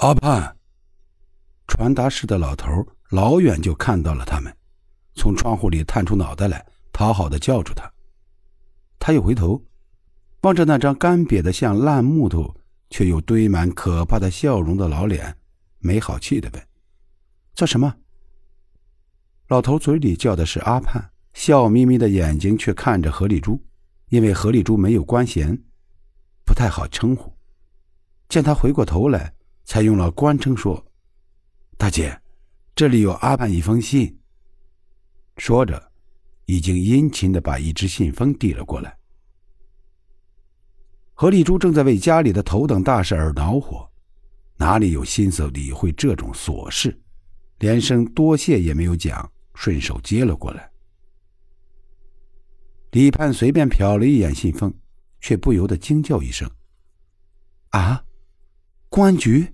阿盼，传达室的老头老远就看到了他们，从窗户里探出脑袋来，讨好的叫住他。他又回头，望着那张干瘪的像烂木头，却又堆满可怕的笑容的老脸，没好气的问：“做什么？”老头嘴里叫的是阿盼，笑眯眯的眼睛却看着何丽珠，因为何丽珠没有官衔，不太好称呼。见他回过头来。才用了官称说：“大姐，这里有阿盼一封信。”说着，已经殷勤的把一只信封递了过来。何丽珠正在为家里的头等大事而恼火，哪里有心思理会这种琐事，连声多谢也没有讲，顺手接了过来。李盼随便瞟了一眼信封，却不由得惊叫一声：“啊，公安局！”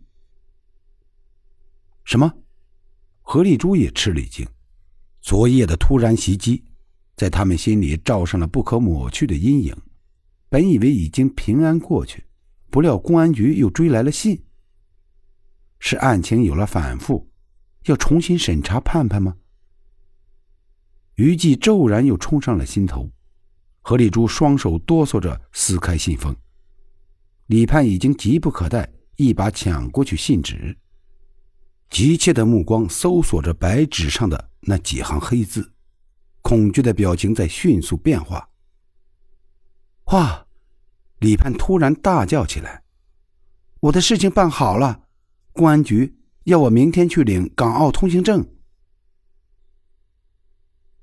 什么？何丽珠也吃了一惊。昨夜的突然袭击，在他们心里罩上了不可抹去的阴影。本以为已经平安过去，不料公安局又追来了信。是案情有了反复，要重新审查盼盼吗？余悸骤然又冲上了心头。何丽珠双手哆嗦着撕开信封。李盼已经急不可待，一把抢过去信纸。急切的目光搜索着白纸上的那几行黑字，恐惧的表情在迅速变化。哇！李盼突然大叫起来：“我的事情办好了，公安局要我明天去领港澳通行证。”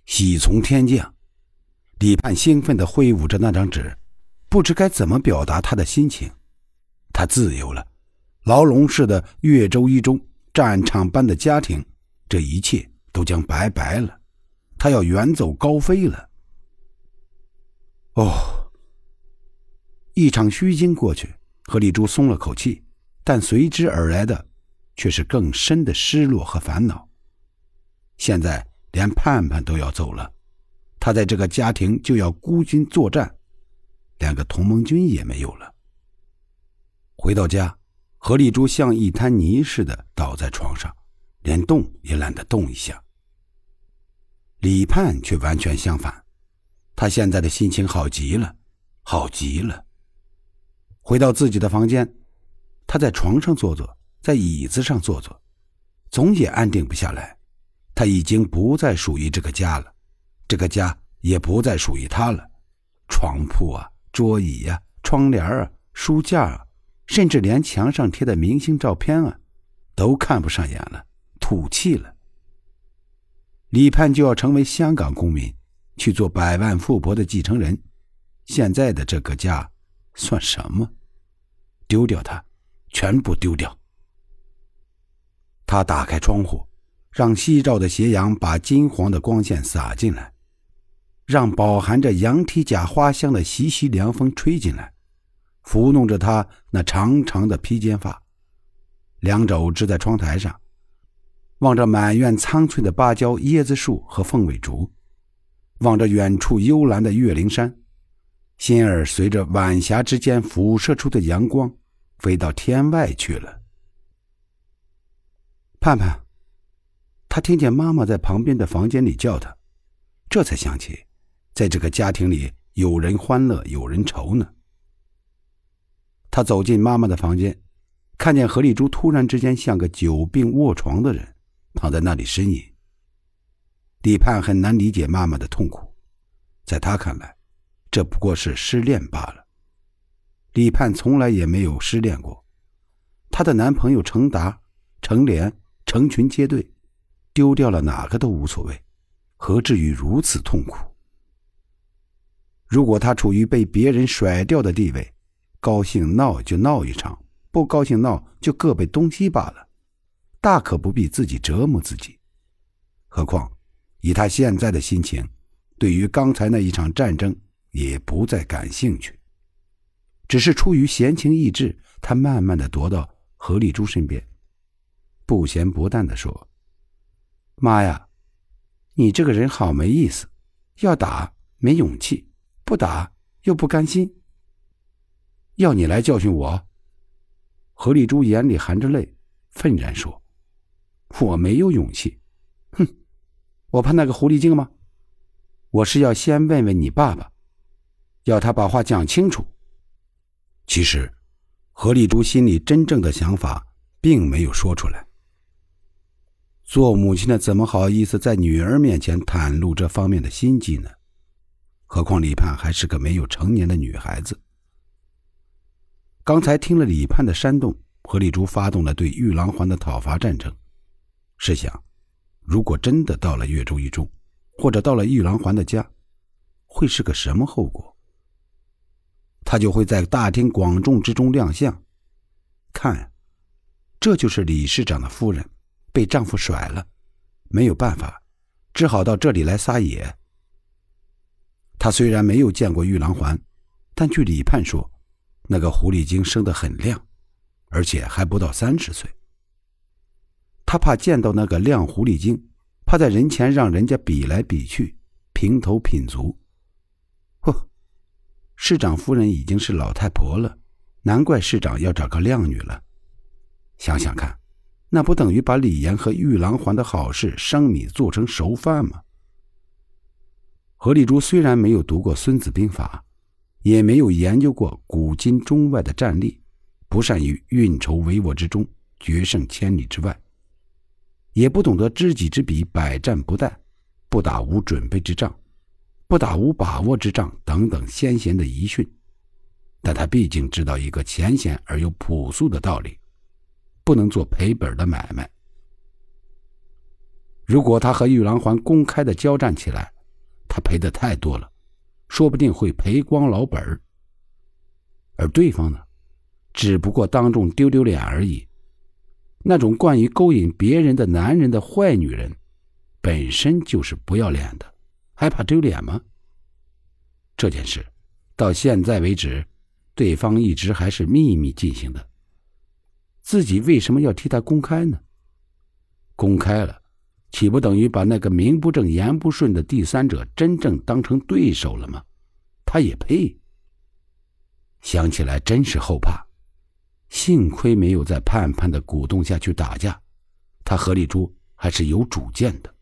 喜从天降，李盼兴奋的挥舞着那张纸，不知该怎么表达他的心情。他自由了，牢笼似的岳州一中。战场般的家庭，这一切都将白白了。他要远走高飞了。哦，一场虚惊过去，何丽珠松了口气，但随之而来的却是更深的失落和烦恼。现在连盼盼都要走了，他在这个家庭就要孤军作战，连个同盟军也没有了。回到家。何丽珠像一滩泥似的倒在床上，连动也懒得动一下。李盼却完全相反，他现在的心情好极了，好极了。回到自己的房间，他在床上坐坐，在椅子上坐坐，总也安定不下来。他已经不再属于这个家了，这个家也不再属于他了。床铺啊，桌椅呀，窗帘啊，书架啊。甚至连墙上贴的明星照片啊，都看不上眼了，土气了。李盼就要成为香港公民，去做百万富婆的继承人，现在的这个家算什么？丢掉它，全部丢掉。他打开窗户，让夕照的斜阳把金黄的光线洒进来，让饱含着羊蹄甲花香的习习凉风吹进来。抚弄着他那长长的披肩发，两肘支在窗台上，望着满院苍翠的芭蕉、椰子树和凤尾竹，望着远处幽蓝的岳灵山，心儿随着晚霞之间辐射出的阳光，飞到天外去了。盼盼，他听见妈妈在旁边的房间里叫他，这才想起，在这个家庭里有人欢乐，有人愁呢。他走进妈妈的房间，看见何丽珠突然之间像个久病卧床的人，躺在那里呻吟。李盼很难理解妈妈的痛苦，在他看来，这不过是失恋罢了。李盼从来也没有失恋过，她的男朋友程达、程莲成群结队，丢掉了哪个都无所谓，何至于如此痛苦？如果他处于被别人甩掉的地位，高兴闹就闹一场，不高兴闹就各奔东西罢了，大可不必自己折磨自己。何况以他现在的心情，对于刚才那一场战争也不再感兴趣，只是出于闲情逸致，他慢慢的踱到何丽珠身边，不咸不淡的说：“妈呀，你这个人好没意思，要打没勇气，不打又不甘心。”要你来教训我？何丽珠眼里含着泪，愤然说：“我没有勇气。哼，我怕那个狐狸精吗？我是要先问问你爸爸，要他把话讲清楚。”其实，何丽珠心里真正的想法并没有说出来。做母亲的怎么好意思在女儿面前袒露这方面的心机呢？何况李盼还是个没有成年的女孩子。刚才听了李盼的煽动，何丽珠发动了对玉郎环的讨伐战争。试想，如果真的到了岳州一中，或者到了玉郎环的家，会是个什么后果？他就会在大庭广众之中亮相。看，这就是李市长的夫人。被丈夫甩了，没有办法，只好到这里来撒野。她虽然没有见过玉郎环，但据李盼说，那个狐狸精生得很亮，而且还不到三十岁。他怕见到那个亮狐狸精，怕在人前让人家比来比去，评头品足。嚯，市长夫人已经是老太婆了，难怪市长要找个靓女了。想想看。那不等于把李岩和玉郎环的好事生米做成熟饭吗？何丽珠虽然没有读过《孙子兵法》，也没有研究过古今中外的战例，不善于运筹帷幄之中决胜千里之外，也不懂得知己知彼，百战不殆，不打无准备之仗，不打无把握之仗等等先贤的遗训，但他毕竟知道一个浅显而又朴素的道理。不能做赔本的买卖。如果他和玉郎环公开的交战起来，他赔的太多了，说不定会赔光老本儿。而对方呢，只不过当众丢丢脸而已。那种惯于勾引别人的男人的坏女人，本身就是不要脸的，还怕丢脸吗？这件事到现在为止，对方一直还是秘密进行的。自己为什么要替他公开呢？公开了，岂不等于把那个名不正言不顺的第三者真正当成对手了吗？他也配？想起来真是后怕。幸亏没有在盼盼的鼓动下去打架，他何丽珠还是有主见的。